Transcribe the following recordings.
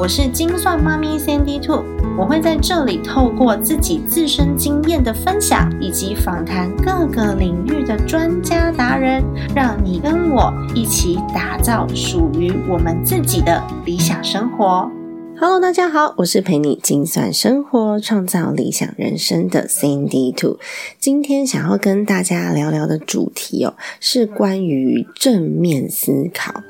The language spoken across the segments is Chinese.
我是精算妈咪 Sandy Two，我会在这里透过自己自身经验的分享，以及访谈各个领域的专家达人，让你跟我一起打造属于我们自己的理想生活。Hello，大家好，我是陪你精算生活、创造理想人生的 Sandy Two。今天想要跟大家聊聊的主题哦，是关于正面思考。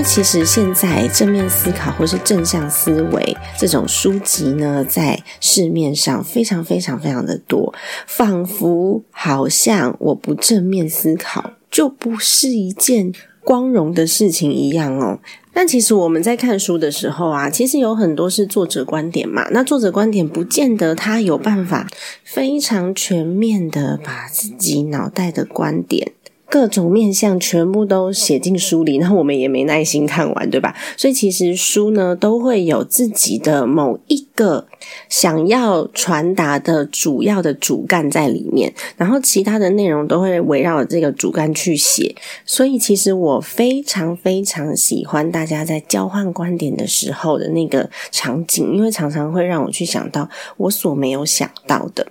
为其实现在正面思考或是正向思维这种书籍呢，在市面上非常非常非常的多，仿佛好像我不正面思考就不是一件光荣的事情一样哦。但其实我们在看书的时候啊，其实有很多是作者观点嘛。那作者观点不见得他有办法非常全面的把自己脑袋的观点。各种面相全部都写进书里，然后我们也没耐心看完，对吧？所以其实书呢都会有自己的某一个想要传达的主要的主干在里面，然后其他的内容都会围绕这个主干去写。所以其实我非常非常喜欢大家在交换观点的时候的那个场景，因为常常会让我去想到我所没有想到的。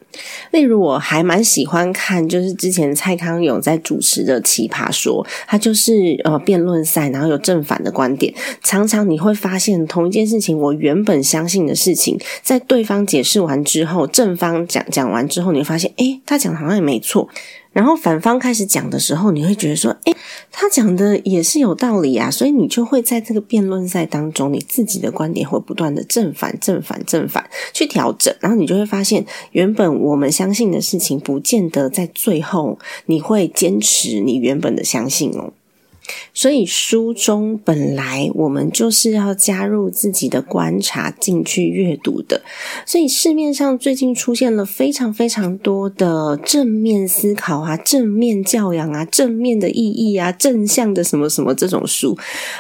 例如，我还蛮喜欢看，就是之前蔡康永在主持的《奇葩说》，他就是呃辩论赛，然后有正反的观点。常常你会发现，同一件事情，我原本相信的事情，在对方解释完之后，正方讲讲完之后，你会发现，诶，他讲的好像也没错。然后反方开始讲的时候，你会觉得说，诶，他讲的也是有道理啊，所以你就会在这个辩论赛当中，你自己的观点会不断的正反、正反、正反去调整，然后你就会发现，原本我们相信的事情，不见得在最后你会坚持你原本的相信哦。所以书中本来我们就是要加入自己的观察进去阅读的，所以市面上最近出现了非常非常多的正面思考啊、正面教养啊、正面的意义啊、正向的什么什么这种书。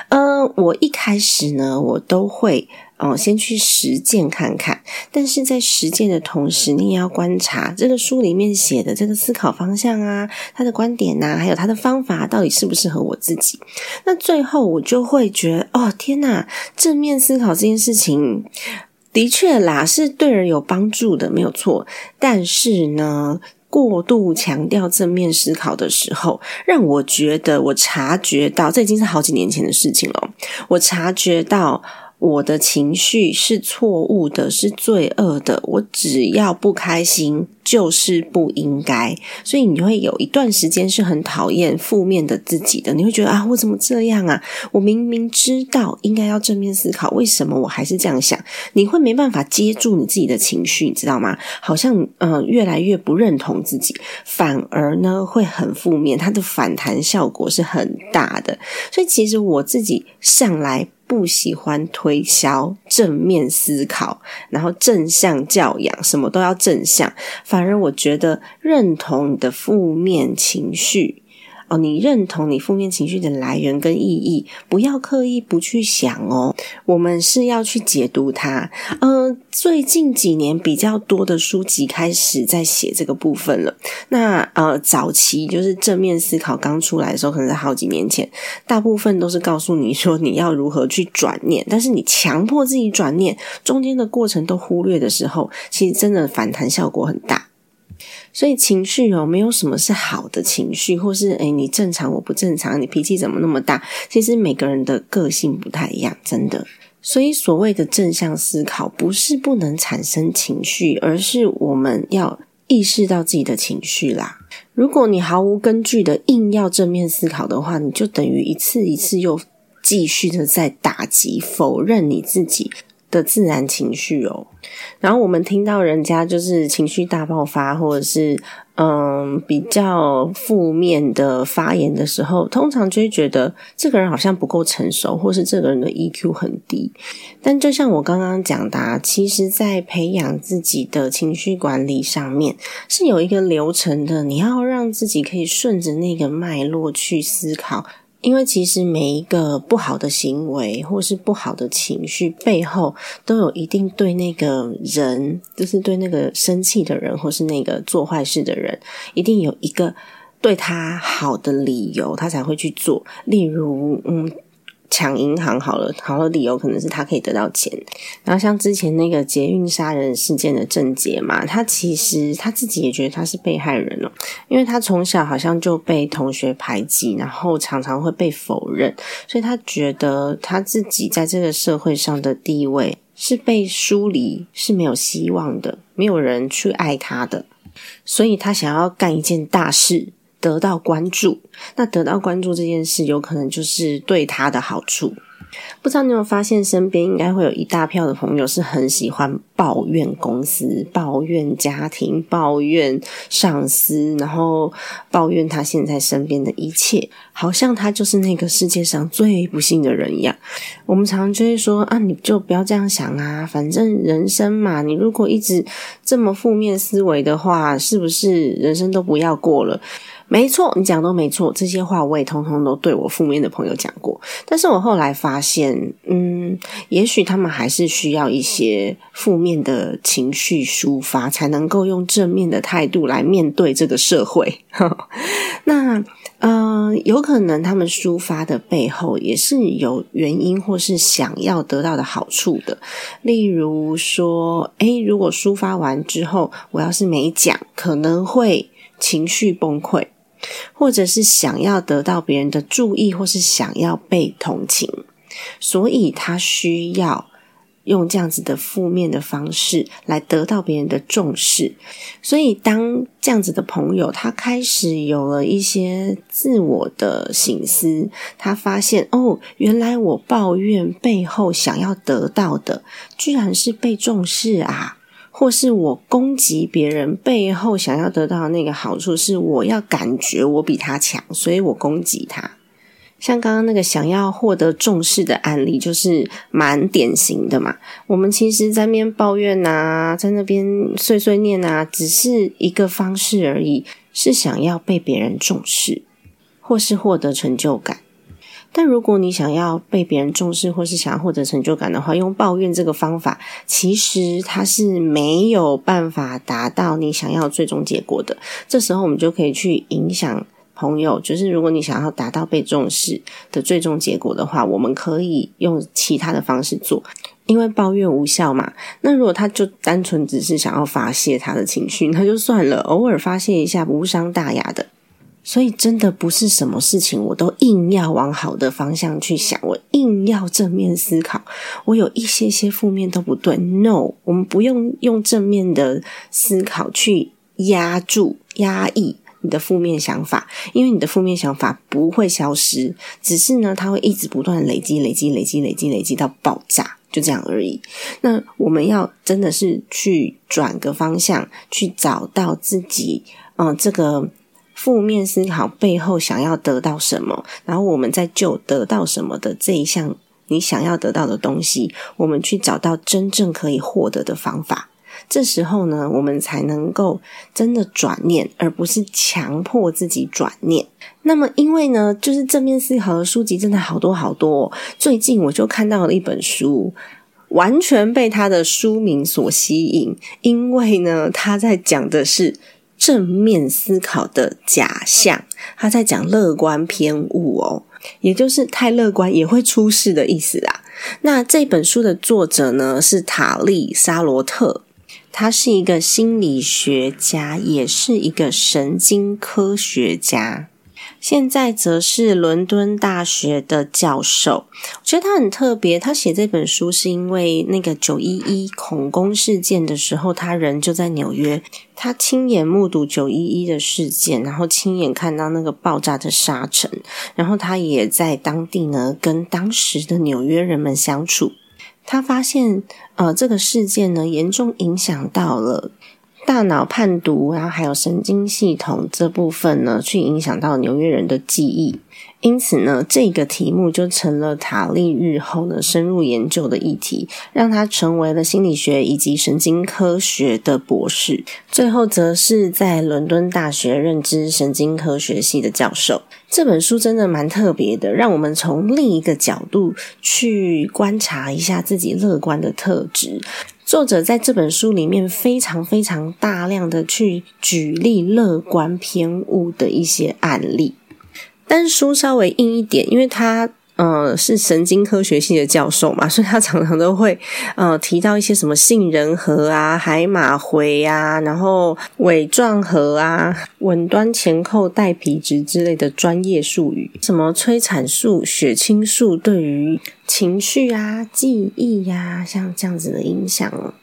呃，我一开始呢，我都会。哦，先去实践看看，但是在实践的同时，你也要观察这个书里面写的这个思考方向啊，他的观点呐，还有他的方法到底适不适合我自己。那最后我就会觉得，哦，天呐，正面思考这件事情的确啦，是对人有帮助的，没有错。但是呢，过度强调正面思考的时候，让我觉得我察觉到，这已经是好几年前的事情了。我察觉到。我的情绪是错误的，是罪恶的。我只要不开心，就是不应该。所以你会有一段时间是很讨厌负面的自己的。你会觉得啊，我怎么这样啊？我明明知道应该要正面思考，为什么我还是这样想？你会没办法接住你自己的情绪，你知道吗？好像嗯，越来越不认同自己，反而呢会很负面，它的反弹效果是很大的。所以其实我自己向来。不喜欢推销正面思考，然后正向教养，什么都要正向。反而我觉得认同你的负面情绪。哦，你认同你负面情绪的来源跟意义，不要刻意不去想哦。我们是要去解读它。嗯，最近几年比较多的书籍开始在写这个部分了。那呃，早期就是正面思考刚出来的时候，可能在好几年前，大部分都是告诉你说你要如何去转念，但是你强迫自己转念，中间的过程都忽略的时候，其实真的反弹效果很大。所以情绪哦，没有什么是好的情绪，或是诶你正常我不正常，你脾气怎么那么大？其实每个人的个性不太一样，真的。所以所谓的正向思考，不是不能产生情绪，而是我们要意识到自己的情绪啦。如果你毫无根据的硬要正面思考的话，你就等于一次一次又继续的在打击、否认你自己。的自然情绪哦。然后我们听到人家就是情绪大爆发，或者是嗯比较负面的发言的时候，通常就会觉得这个人好像不够成熟，或是这个人的 EQ 很低。但就像我刚刚讲的，其实，在培养自己的情绪管理上面是有一个流程的，你要让自己可以顺着那个脉络去思考。因为其实每一个不好的行为或是不好的情绪背后，都有一定对那个人，就是对那个生气的人，或是那个做坏事的人，一定有一个对他好的理由，他才会去做。例如，嗯。抢银行好了，好的理由可能是他可以得到钱。然后像之前那个捷运杀人事件的郑杰嘛，他其实他自己也觉得他是被害人哦，因为他从小好像就被同学排挤，然后常常会被否认，所以他觉得他自己在这个社会上的地位是被疏离，是没有希望的，没有人去爱他的，所以他想要干一件大事。得到关注，那得到关注这件事，有可能就是对他的好处。不知道你有发现，身边应该会有一大票的朋友是很喜欢抱怨公司、抱怨家庭、抱怨上司，然后抱怨他现在身边的一切，好像他就是那个世界上最不幸的人一样。我们常常就会说啊，你就不要这样想啊，反正人生嘛，你如果一直这么负面思维的话，是不是人生都不要过了？没错，你讲都没错，这些话我也通通都对我负面的朋友讲过。但是我后来发现，嗯，也许他们还是需要一些负面的情绪抒发，才能够用正面的态度来面对这个社会。那，呃，有可能他们抒发的背后也是有原因，或是想要得到的好处的。例如说，诶，如果抒发完之后，我要是没讲，可能会情绪崩溃。或者是想要得到别人的注意，或是想要被同情，所以他需要用这样子的负面的方式来得到别人的重视。所以，当这样子的朋友他开始有了一些自我的醒思，他发现哦，原来我抱怨背后想要得到的，居然是被重视啊！或是我攻击别人背后想要得到的那个好处是，我要感觉我比他强，所以我攻击他。像刚刚那个想要获得重视的案例，就是蛮典型的嘛。我们其实在那边抱怨呐，在那边碎碎念呐，只是一个方式而已，是想要被别人重视，或是获得成就感。但如果你想要被别人重视，或是想要获得成就感的话，用抱怨这个方法，其实它是没有办法达到你想要最终结果的。这时候，我们就可以去影响朋友，就是如果你想要达到被重视的最终结果的话，我们可以用其他的方式做，因为抱怨无效嘛。那如果他就单纯只是想要发泄他的情绪，那就算了，偶尔发泄一下，无伤大雅的。所以，真的不是什么事情我都硬要往好的方向去想，我硬要正面思考。我有一些些负面都不对。No，我们不用用正面的思考去压住、压抑你的负面想法，因为你的负面想法不会消失，只是呢，它会一直不断累积、累积、累积、累积、累积到爆炸，就这样而已。那我们要真的是去转个方向，去找到自己，嗯，这个。负面思考背后想要得到什么，然后我们在就得到什么的这一项你想要得到的东西，我们去找到真正可以获得的方法。这时候呢，我们才能够真的转念，而不是强迫自己转念。那么，因为呢，就是正面思考的书籍真的好多好多。最近我就看到了一本书，完全被它的书名所吸引，因为呢，他在讲的是。正面思考的假象，他在讲乐观偏误哦，也就是太乐观也会出事的意思啊。那这本书的作者呢是塔利沙罗特，他是一个心理学家，也是一个神经科学家。现在则是伦敦大学的教授，我觉得他很特别。他写这本书是因为那个九一一恐攻事件的时候，他人就在纽约，他亲眼目睹九一一的事件，然后亲眼看到那个爆炸的沙尘，然后他也在当地呢跟当时的纽约人们相处。他发现，呃，这个事件呢，严重影响到了大脑判读，然后还有神经系统这部分呢，去影响到纽约人的记忆。因此呢，这个题目就成了塔利日后呢深入研究的议题，让他成为了心理学以及神经科学的博士。最后，则是在伦敦大学认知神经科学系的教授。这本书真的蛮特别的，让我们从另一个角度去观察一下自己乐观的特质。作者在这本书里面非常非常大量的去举例乐观偏误的一些案例。但书稍微硬一点，因为他呃是神经科学系的教授嘛，所以他常常都会呃提到一些什么杏仁核啊、海马回啊，然后尾状核啊、稳端前扣带皮质之类的专业术语，什么催产素、血清素对于情绪啊、记忆呀，像这样子的影响。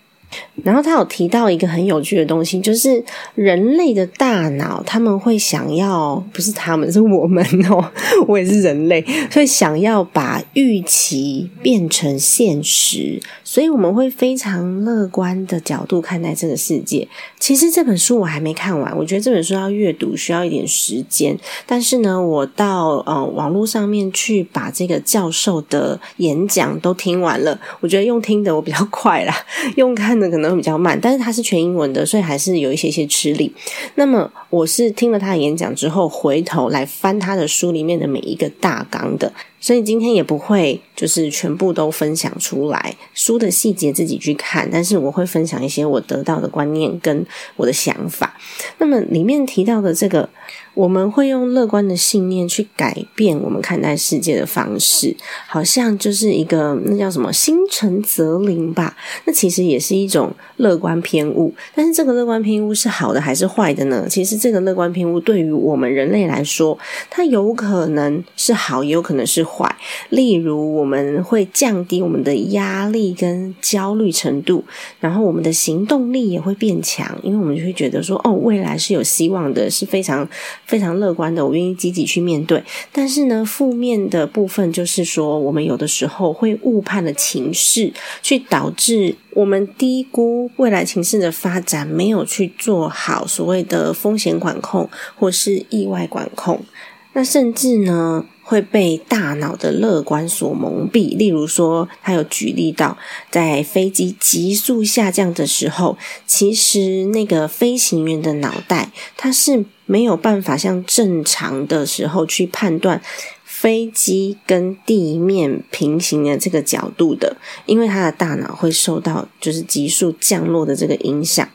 然后他有提到一个很有趣的东西，就是人类的大脑，他们会想要，不是他们，是我们哦，我也是人类，所以想要把预期变成现实，所以我们会非常乐观的角度看待这个世界。其实这本书我还没看完，我觉得这本书要阅读需要一点时间，但是呢，我到呃网络上面去把这个教授的演讲都听完了，我觉得用听的我比较快啦，用看的。可能会比较慢，但是它是全英文的，所以还是有一些些吃力。那么我是听了他的演讲之后，回头来翻他的书里面的每一个大纲的，所以今天也不会就是全部都分享出来，书的细节自己去看。但是我会分享一些我得到的观念跟我的想法。那么里面提到的这个。我们会用乐观的信念去改变我们看待世界的方式，好像就是一个那叫什么“心诚则灵”吧？那其实也是一种乐观偏误。但是这个乐观偏误是好的还是坏的呢？其实这个乐观偏误对于我们人类来说，它有可能是好，也有可能是坏。例如，我们会降低我们的压力跟焦虑程度，然后我们的行动力也会变强，因为我们就会觉得说，哦，未来是有希望的，是非常。非常乐观的，我愿意积极去面对。但是呢，负面的部分就是说，我们有的时候会误判了情势，去导致我们低估未来情势的发展，没有去做好所谓的风险管控或是意外管控。那甚至呢？会被大脑的乐观所蒙蔽。例如说，他有举例到，在飞机急速下降的时候，其实那个飞行员的脑袋，他是没有办法像正常的时候去判断飞机跟地面平行的这个角度的，因为他的大脑会受到就是急速降落的这个影响。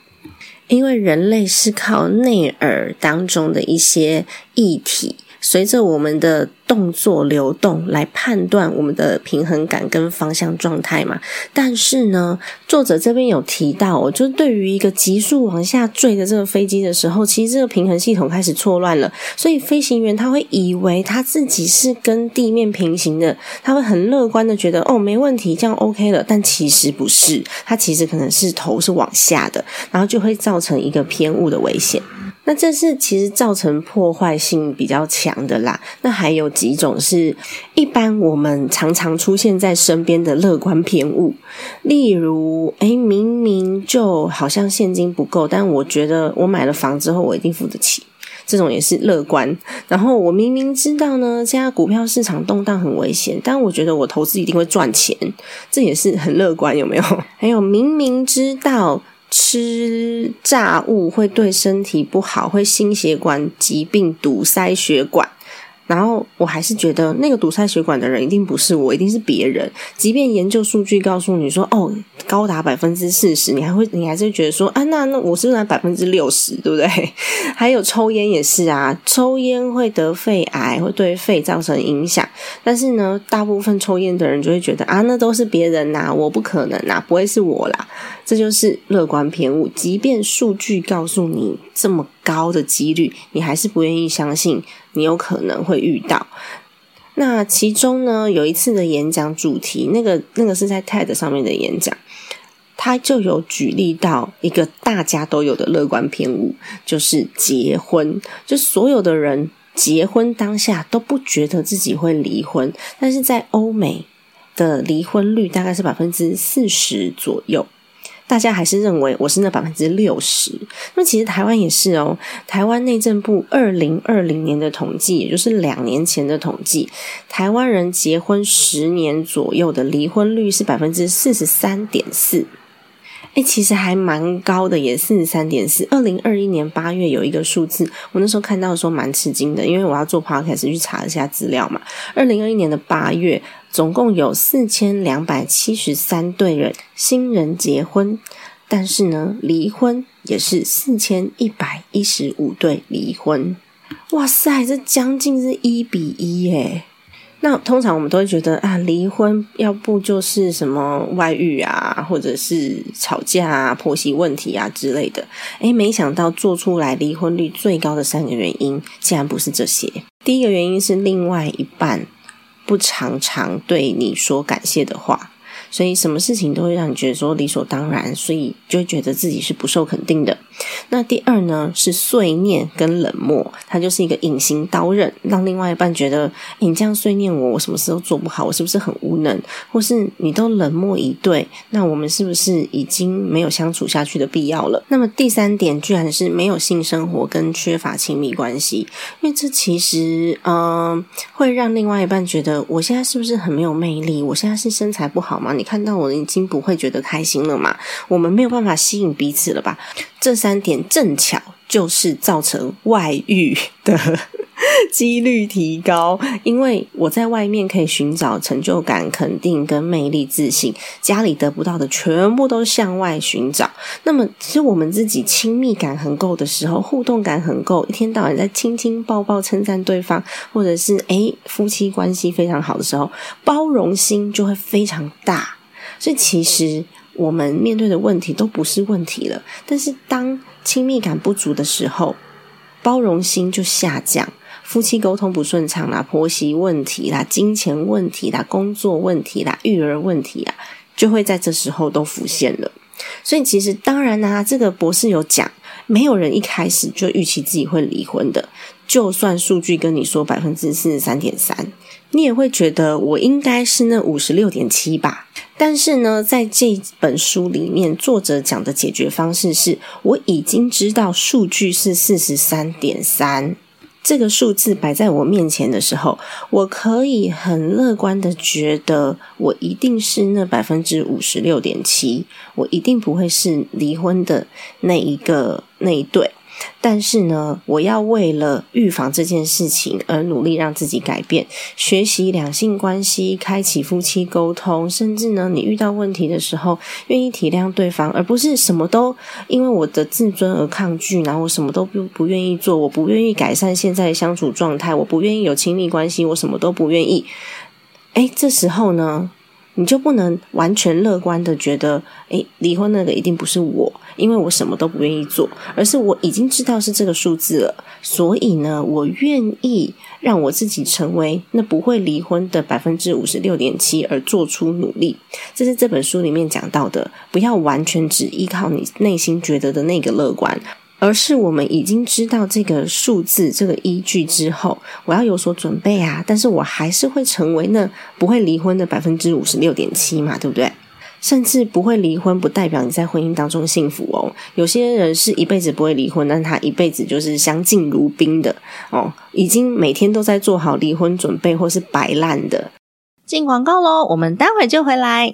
因为人类是靠内耳当中的一些液体。随着我们的动作流动来判断我们的平衡感跟方向状态嘛，但是呢，作者这边有提到，就对于一个急速往下坠的这个飞机的时候，其实这个平衡系统开始错乱了，所以飞行员他会以为他自己是跟地面平行的，他会很乐观的觉得哦没问题，这样 OK 了，但其实不是，他其实可能是头是往下的，然后就会造成一个偏误的危险。那这是其实造成破坏性比较强的啦。那还有几种是一般我们常常出现在身边的乐观偏误，例如，诶明明就好像现金不够，但我觉得我买了房之后我一定付得起，这种也是乐观。然后我明明知道呢，现在股票市场动荡很危险，但我觉得我投资一定会赚钱，这也是很乐观，有没有？还有明明知道。吃炸物会对身体不好，会心血管疾病堵塞血管。然后我还是觉得那个堵塞血管的人一定不是我，一定是别人。即便研究数据告诉你说，哦，高达百分之四十，你还会，你还是觉得说，啊，那那我是不是百分之六十，对不对？还有抽烟也是啊，抽烟会得肺癌，会对肺造成影响。但是呢，大部分抽烟的人就会觉得啊，那都是别人呐，我不可能呐，不会是我啦。这就是乐观偏误。即便数据告诉你这么高的几率，你还是不愿意相信。你有可能会遇到。那其中呢，有一次的演讲主题，那个那个是在 TED 上面的演讲，他就有举例到一个大家都有的乐观偏误，就是结婚。就所有的人结婚当下都不觉得自己会离婚，但是在欧美。的离婚率大概是百分之四十左右。大家还是认为我是那百分之六十，那其实台湾也是哦。台湾内政部二零二零年的统计，也就是两年前的统计，台湾人结婚十年左右的离婚率是百分之四十三点四。哎，其实还蛮高的，也四十三点四。二零二一年八月有一个数字，我那时候看到的时候蛮吃惊的，因为我要做 podcast 去查一下资料嘛。二零二一年的八月，总共有四千两百七十三对人新人结婚，但是呢，离婚也是四千一百一十五对离婚。哇塞，这将近是一比一耶！那通常我们都会觉得啊，离婚要不就是什么外遇啊，或者是吵架啊、婆媳问题啊之类的。诶没想到做出来离婚率最高的三个原因，竟然不是这些。第一个原因是另外一半不常常对你说感谢的话。所以什么事情都会让你觉得说理所当然，所以就会觉得自己是不受肯定的。那第二呢是碎念跟冷漠，它就是一个隐形刀刃，让另外一半觉得你这样碎念我，我什么事都做不好，我是不是很无能？或是你都冷漠以对，那我们是不是已经没有相处下去的必要了？那么第三点居然是没有性生活跟缺乏亲密关系，因为这其实嗯会让另外一半觉得我现在是不是很没有魅力？我现在是身材不好吗？你看到我已经不会觉得开心了嘛？我们没有办法吸引彼此了吧？这三三点正巧就是造成外遇的 几率提高，因为我在外面可以寻找成就感、肯定跟魅力、自信，家里得不到的全部都向外寻找。那么，其实我们自己亲密感很够的时候，互动感很够，一天到晚在亲亲抱抱称赞对方，或者是诶夫妻关系非常好的时候，包容心就会非常大。所以其实我们面对的问题都不是问题了，但是当亲密感不足的时候，包容心就下降，夫妻沟通不顺畅啦，婆媳问题啦，金钱问题啦，工作问题啦，育儿问题啊，就会在这时候都浮现了。所以其实当然啦，这个博士有讲，没有人一开始就预期自己会离婚的，就算数据跟你说百分之四十三点三。你也会觉得我应该是那五十六点七吧？但是呢，在这本书里面，作者讲的解决方式是：我已经知道数据是四十三点三，这个数字摆在我面前的时候，我可以很乐观的觉得，我一定是那百分之五十六点七，我一定不会是离婚的那一个那一对。但是呢，我要为了预防这件事情而努力让自己改变，学习两性关系，开启夫妻沟通，甚至呢，你遇到问题的时候，愿意体谅对方，而不是什么都因为我的自尊而抗拒，然后我什么都不不愿意做，我不愿意改善现在的相处状态，我不愿意有亲密关系，我什么都不愿意。哎，这时候呢？你就不能完全乐观的觉得，诶，离婚那个一定不是我，因为我什么都不愿意做，而是我已经知道是这个数字了，所以呢，我愿意让我自己成为那不会离婚的百分之五十六点七，而做出努力。这是这本书里面讲到的，不要完全只依靠你内心觉得的那个乐观。而是我们已经知道这个数字、这个依据之后，我要有所准备啊！但是我还是会成为那不会离婚的百分之五十六点七嘛，对不对？甚至不会离婚，不代表你在婚姻当中幸福哦。有些人是一辈子不会离婚，但他一辈子就是相敬如宾的哦，已经每天都在做好离婚准备，或是摆烂的。进广告喽，我们待会就回来。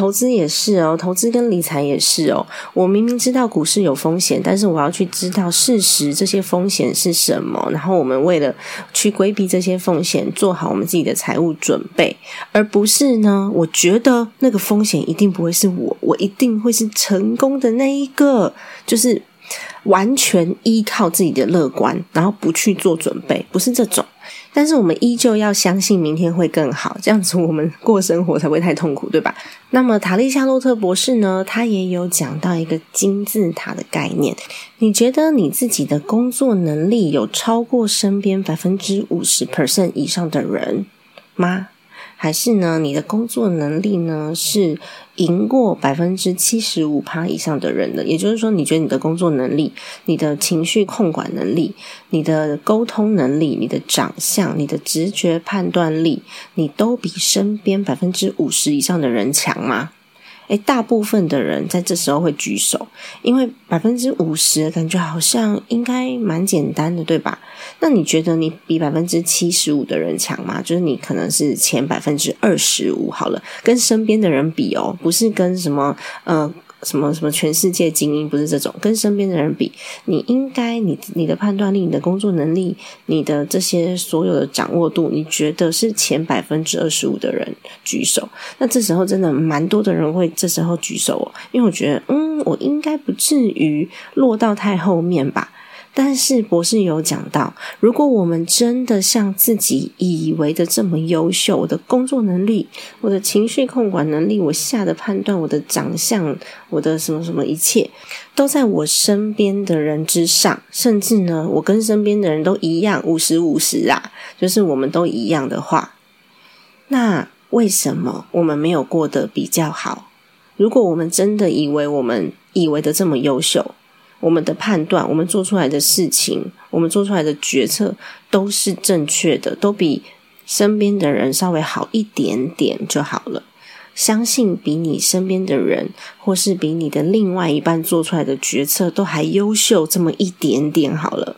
投资也是哦，投资跟理财也是哦。我明明知道股市有风险，但是我要去知道事实，这些风险是什么。然后我们为了去规避这些风险，做好我们自己的财务准备，而不是呢？我觉得那个风险一定不会是我，我一定会是成功的那一个，就是完全依靠自己的乐观，然后不去做准备，不是这种。但是我们依旧要相信明天会更好，这样子我们过生活才会太痛苦，对吧？那么塔利夏洛特博士呢，他也有讲到一个金字塔的概念。你觉得你自己的工作能力有超过身边百分之五十 percent 以上的人吗？还是呢？你的工作能力呢是赢过百分之七十五趴以上的人的？也就是说，你觉得你的工作能力、你的情绪控管能力、你的沟通能力、你的长相、你的直觉判断力，你都比身边百分之五十以上的人强吗？诶，大部分的人在这时候会举手，因为百分之五十感觉好像应该蛮简单的，对吧？那你觉得你比百分之七十五的人强吗？就是你可能是前百分之二十五好了，跟身边的人比哦，不是跟什么呃。什么什么全世界精英不是这种，跟身边的人比，你应该你你的判断力、你的工作能力、你的这些所有的掌握度，你觉得是前百分之二十五的人举手？那这时候真的蛮多的人会这时候举手哦，因为我觉得，嗯，我应该不至于落到太后面吧。但是博士有讲到，如果我们真的像自己以为的这么优秀，我的工作能力、我的情绪控管能力、我下的判断、我的长相、我的什么什么一切，都在我身边的人之上，甚至呢，我跟身边的人都一样，五十五十啊，就是我们都一样的话，那为什么我们没有过得比较好？如果我们真的以为我们以为的这么优秀？我们的判断，我们做出来的事情，我们做出来的决策都是正确的，都比身边的人稍微好一点点就好了。相信比你身边的人，或是比你的另外一半做出来的决策都还优秀这么一点点好了。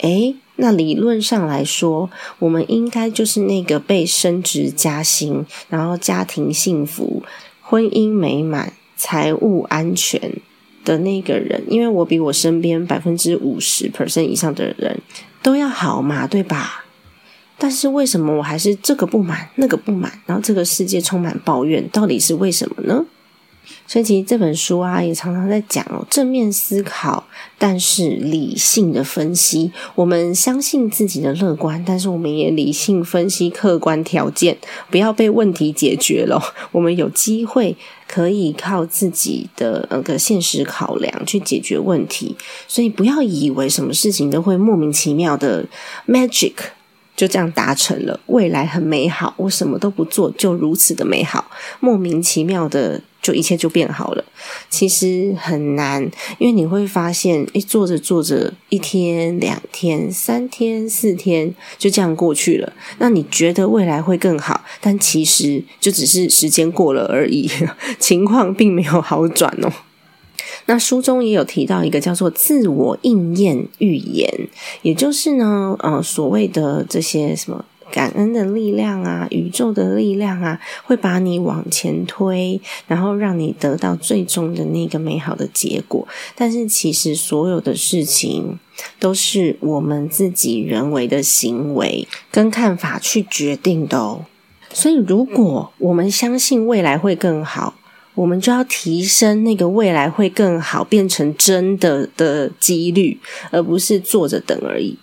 诶，那理论上来说，我们应该就是那个被升职加薪，然后家庭幸福、婚姻美满、财务安全。的那个人，因为我比我身边百分之五十 percent 以上的人都要好嘛，对吧？但是为什么我还是这个不满，那个不满，然后这个世界充满抱怨，到底是为什么呢？所以其实这本书啊，也常常在讲哦，正面思考，但是理性的分析。我们相信自己的乐观，但是我们也理性分析客观条件，不要被问题解决了。我们有机会可以靠自己的那个现实考量去解决问题。所以不要以为什么事情都会莫名其妙的 magic 就这样达成了，未来很美好。我什么都不做就如此的美好，莫名其妙的。就一切就变好了，其实很难，因为你会发现，诶，做着做着，一天、两天、三天、四天，就这样过去了。那你觉得未来会更好，但其实就只是时间过了而已，情况并没有好转哦。那书中也有提到一个叫做自我应验预言，也就是呢，呃，所谓的这些什么。感恩的力量啊，宇宙的力量啊，会把你往前推，然后让你得到最终的那个美好的结果。但是，其实所有的事情都是我们自己人为的行为跟看法去决定的哦。所以，如果我们相信未来会更好，我们就要提升那个未来会更好变成真的的几率，而不是坐着等而已。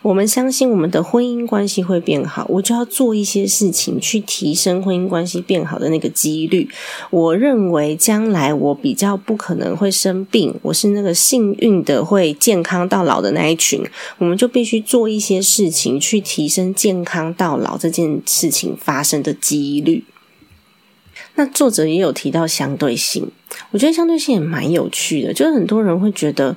我们相信我们的婚姻关系会变好，我就要做一些事情去提升婚姻关系变好的那个几率。我认为将来我比较不可能会生病，我是那个幸运的会健康到老的那一群，我们就必须做一些事情去提升健康到老这件事情发生的几率。那作者也有提到相对性，我觉得相对性也蛮有趣的，就是很多人会觉得。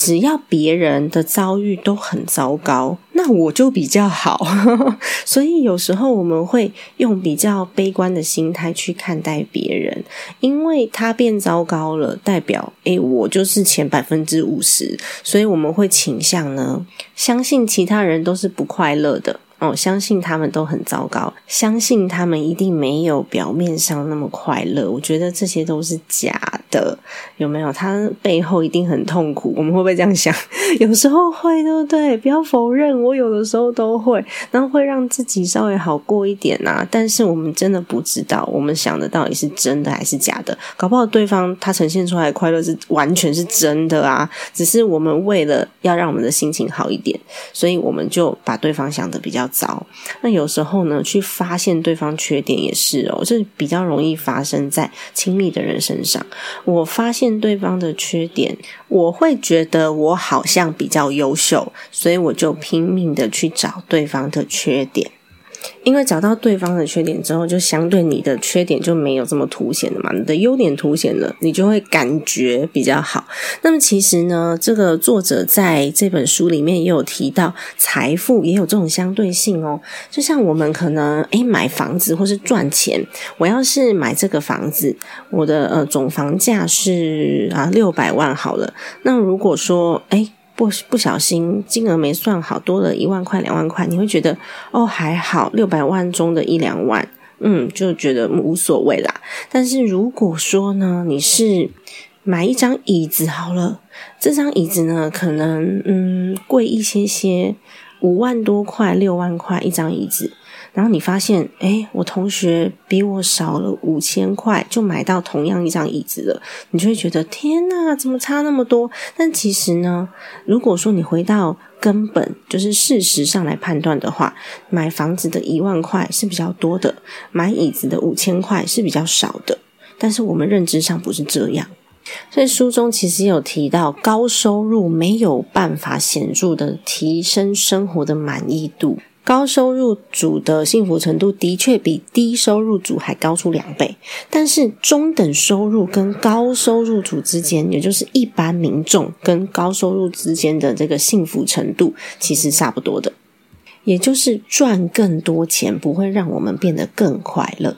只要别人的遭遇都很糟糕，那我就比较好。所以有时候我们会用比较悲观的心态去看待别人，因为他变糟糕了，代表诶我就是前百分之五十，所以我们会倾向呢，相信其他人都是不快乐的。哦，相信他们都很糟糕，相信他们一定没有表面上那么快乐。我觉得这些都是假的，有没有？他背后一定很痛苦。我们会不会这样想？有时候会，对不对？不要否认，我有的时候都会，然后会让自己稍微好过一点呐。但是我们真的不知道，我们想的到底是真的还是假的？搞不好对方他呈现出来的快乐是完全是真的啊！只是我们为了要让我们的心情好一点，所以我们就把对方想的比较。糟，那有时候呢，去发现对方缺点也是哦，这比较容易发生在亲密的人身上。我发现对方的缺点，我会觉得我好像比较优秀，所以我就拼命的去找对方的缺点。因为找到对方的缺点之后，就相对你的缺点就没有这么凸显了嘛，你的优点凸显了，你就会感觉比较好。那么其实呢，这个作者在这本书里面也有提到，财富也有这种相对性哦。就像我们可能诶买房子或是赚钱，我要是买这个房子，我的呃总房价是啊六百万好了。那如果说诶不不小心金额没算好，多了一万块、两万块，你会觉得哦还好，六百万中的一两万，嗯，就觉得无所谓啦。但是如果说呢，你是买一张椅子好了，这张椅子呢可能嗯贵一些些，五万多块、六万块一张椅子。然后你发现，哎，我同学比我少了五千块就买到同样一张椅子了，你就会觉得天哪，怎么差那么多？但其实呢，如果说你回到根本，就是事实上来判断的话，买房子的一万块是比较多的，买椅子的五千块是比较少的。但是我们认知上不是这样，所以书中其实有提到，高收入没有办法显著的提升生活的满意度。高收入组的幸福程度的确比低收入组还高出两倍，但是中等收入跟高收入组之间，也就是一般民众跟高收入之间的这个幸福程度，其实差不多的。也就是赚更多钱不会让我们变得更快乐，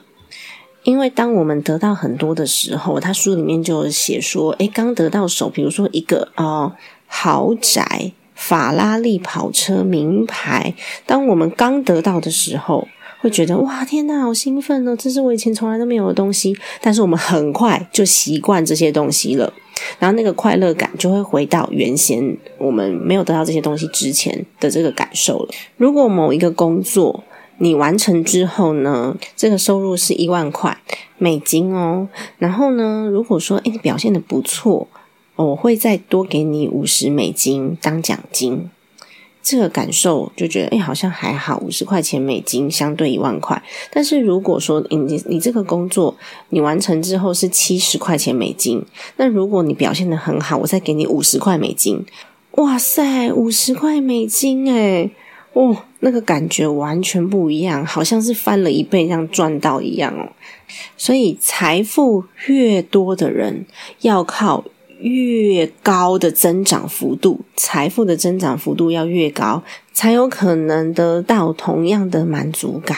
因为当我们得到很多的时候，他书里面就写说，诶，刚得到手，比如说一个啊豪宅。法拉利跑车名牌，当我们刚得到的时候，会觉得哇天呐，好兴奋哦！这是我以前从来都没有的东西。但是我们很快就习惯这些东西了，然后那个快乐感就会回到原先我们没有得到这些东西之前的这个感受了。如果某一个工作你完成之后呢，这个收入是一万块美金哦，然后呢，如果说诶你表现的不错。我会再多给你五十美金当奖金，这个感受就觉得哎，好像还好，五十块钱美金相对一万块。但是如果说你你这个工作你完成之后是七十块钱美金，那如果你表现的很好，我再给你五十块美金，哇塞，五十块美金哎，哦，那个感觉完全不一样，好像是翻了一倍，这样赚到一样哦。所以财富越多的人要靠。越高的增长幅度，财富的增长幅度要越高，才有可能得到同样的满足感。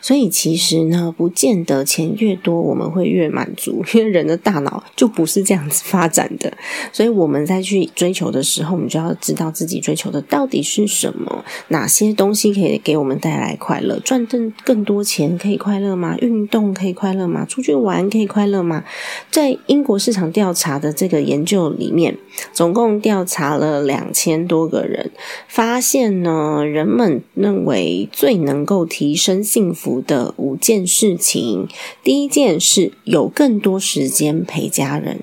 所以其实呢，不见得钱越多我们会越满足，因为人的大脑就不是这样子发展的。所以我们在去追求的时候，我们就要知道自己追求的到底是什么，哪些东西可以给我们带来快乐？赚更更多钱可以快乐吗？运动可以快乐吗？出去玩可以快乐吗？在英国市场调查的这个研究里面，总共调查了两千多个人，发现呢，人们认为最能够提升幸福。的五件事情。第一件事有更多时间陪家人，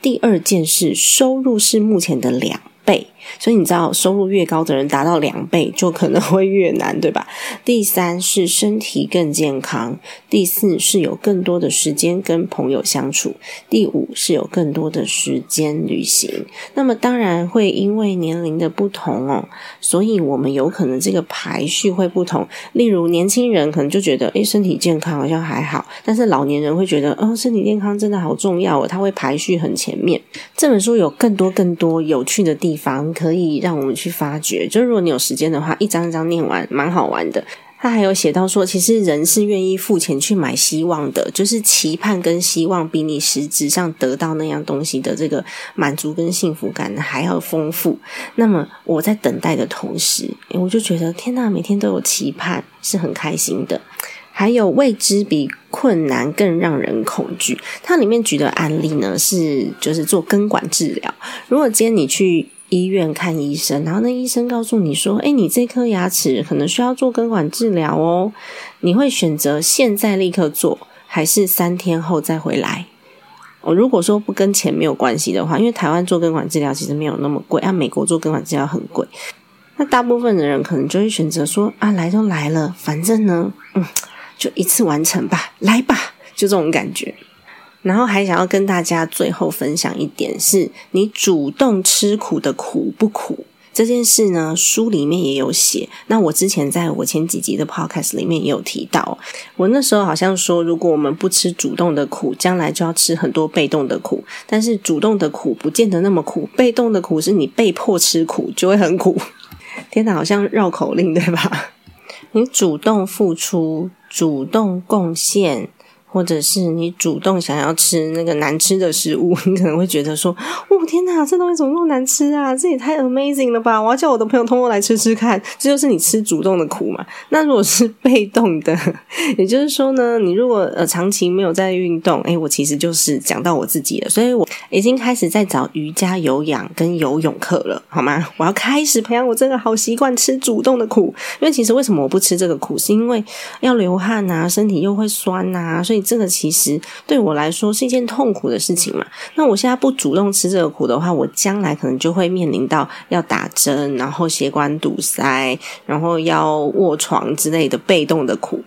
第二件事收入是目前的两倍。所以你知道，收入越高的人达到两倍，就可能会越难，对吧？第三是身体更健康，第四是有更多的时间跟朋友相处，第五是有更多的时间旅行。那么当然会因为年龄的不同哦，所以我们有可能这个排序会不同。例如年轻人可能就觉得，诶，身体健康好像还好，但是老年人会觉得，哦，身体健康真的好重要哦，他会排序很前面。这本书有更多更多有趣的地方。可以让我们去发掘，就是如果你有时间的话，一张一张念完，蛮好玩的。他还有写到说，其实人是愿意付钱去买希望的，就是期盼跟希望比你实质上得到那样东西的这个满足跟幸福感还要丰富。那么我在等待的同时，我就觉得天呐，每天都有期盼，是很开心的。还有未知比困难更让人恐惧。它里面举的案例呢，是就是做根管治疗。如果今天你去。医院看医生，然后那医生告诉你说：“哎，你这颗牙齿可能需要做根管治疗哦。”你会选择现在立刻做，还是三天后再回来？我如果说不跟钱没有关系的话，因为台湾做根管治疗其实没有那么贵，啊，美国做根管治疗很贵。那大部分的人可能就会选择说：“啊，来都来了，反正呢，嗯，就一次完成吧，来吧，就这种感觉。”然后还想要跟大家最后分享一点，是你主动吃苦的苦不苦这件事呢？书里面也有写。那我之前在我前几集的 podcast 里面也有提到，我那时候好像说，如果我们不吃主动的苦，将来就要吃很多被动的苦。但是主动的苦不见得那么苦，被动的苦是你被迫吃苦就会很苦。天哪，好像绕口令对吧？你主动付出，主动贡献。或者是你主动想要吃那个难吃的食物，你可能会觉得说：“哦天哪，这东西怎么那么难吃啊？这也太 amazing 了吧！我要叫我的朋友通过来吃吃看。”这就是你吃主动的苦嘛。那如果是 被动的，也就是说呢，你如果呃长期没有在运动，哎，我其实就是讲到我自己了，所以我已经开始在找瑜伽、有氧跟游泳课了，好吗？我要开始培养我这个好习惯，吃主动的苦。因为其实为什么我不吃这个苦，是因为要流汗呐，身体又会酸呐，所以。这个其实对我来说是一件痛苦的事情嘛。那我现在不主动吃这个苦的话，我将来可能就会面临到要打针，然后血管堵塞，然后要卧床之类的被动的苦。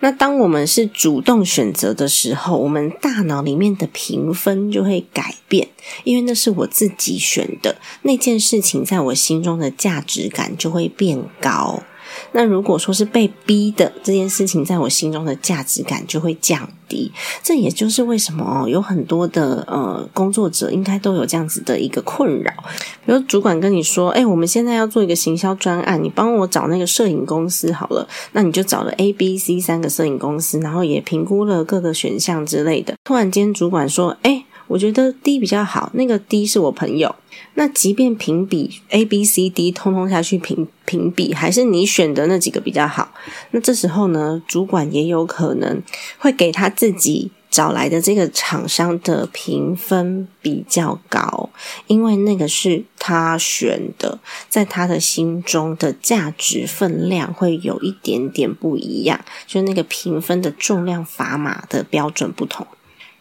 那当我们是主动选择的时候，我们大脑里面的评分就会改变，因为那是我自己选的那件事情，在我心中的价值感就会变高。那如果说是被逼的这件事情，在我心中的价值感就会降低。这也就是为什么，有很多的呃工作者应该都有这样子的一个困扰。比如主管跟你说：“哎，我们现在要做一个行销专案，你帮我找那个摄影公司好了。”那你就找了 A、B、C 三个摄影公司，然后也评估了各个选项之类的。突然间，主管说：“哎。”我觉得 D 比较好，那个 D 是我朋友。那即便评比 A、B、C、D 通通下去评评比，还是你选的那几个比较好。那这时候呢，主管也有可能会给他自己找来的这个厂商的评分比较高，因为那个是他选的，在他的心中的价值分量会有一点点不一样，就那个评分的重量砝码的标准不同。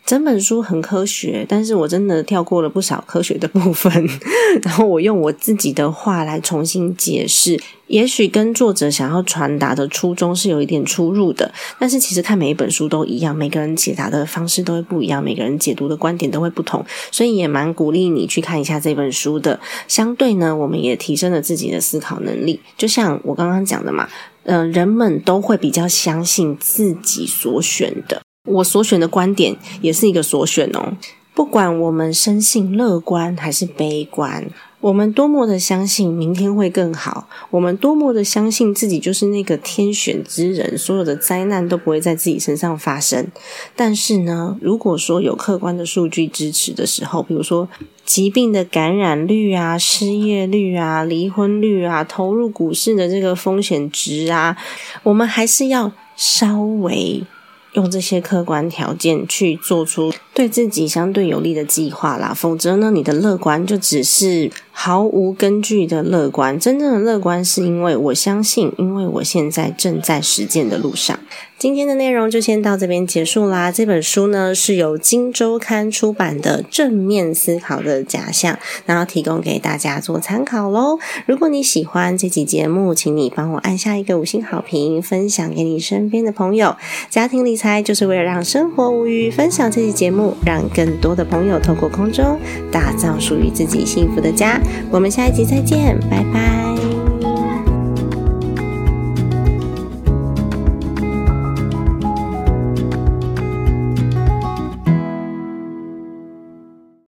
整本书很科学，但是我真的跳过了不少科学的部分，然后我用我自己的话来重新解释，也许跟作者想要传达的初衷是有一点出入的，但是其实看每一本书都一样，每个人解答的方式都会不一样，每个人解读的观点都会不同，所以也蛮鼓励你去看一下这本书的。相对呢，我们也提升了自己的思考能力，就像我刚刚讲的嘛，嗯，人们都会比较相信自己所选的。我所选的观点也是一个所选哦。不管我们深信乐观还是悲观，我们多么的相信明天会更好，我们多么的相信自己就是那个天选之人，所有的灾难都不会在自己身上发生。但是呢，如果说有客观的数据支持的时候，比如说疾病的感染率啊、失业率啊、离婚率啊、投入股市的这个风险值啊，我们还是要稍微。用这些客观条件去做出对自己相对有利的计划啦，否则呢，你的乐观就只是毫无根据的乐观。真正的乐观是因为我相信，因为我现在正在实践的路上。今天的内容就先到这边结束啦。这本书呢是由金周刊出版的《正面思考的假象》，然后提供给大家做参考喽。如果你喜欢这期节目，请你帮我按下一个五星好评，分享给你身边的朋友。家庭理财就是为了让生活无虞，分享这期节目，让更多的朋友透过空中打造属于自己幸福的家。我们下一集再见，拜拜。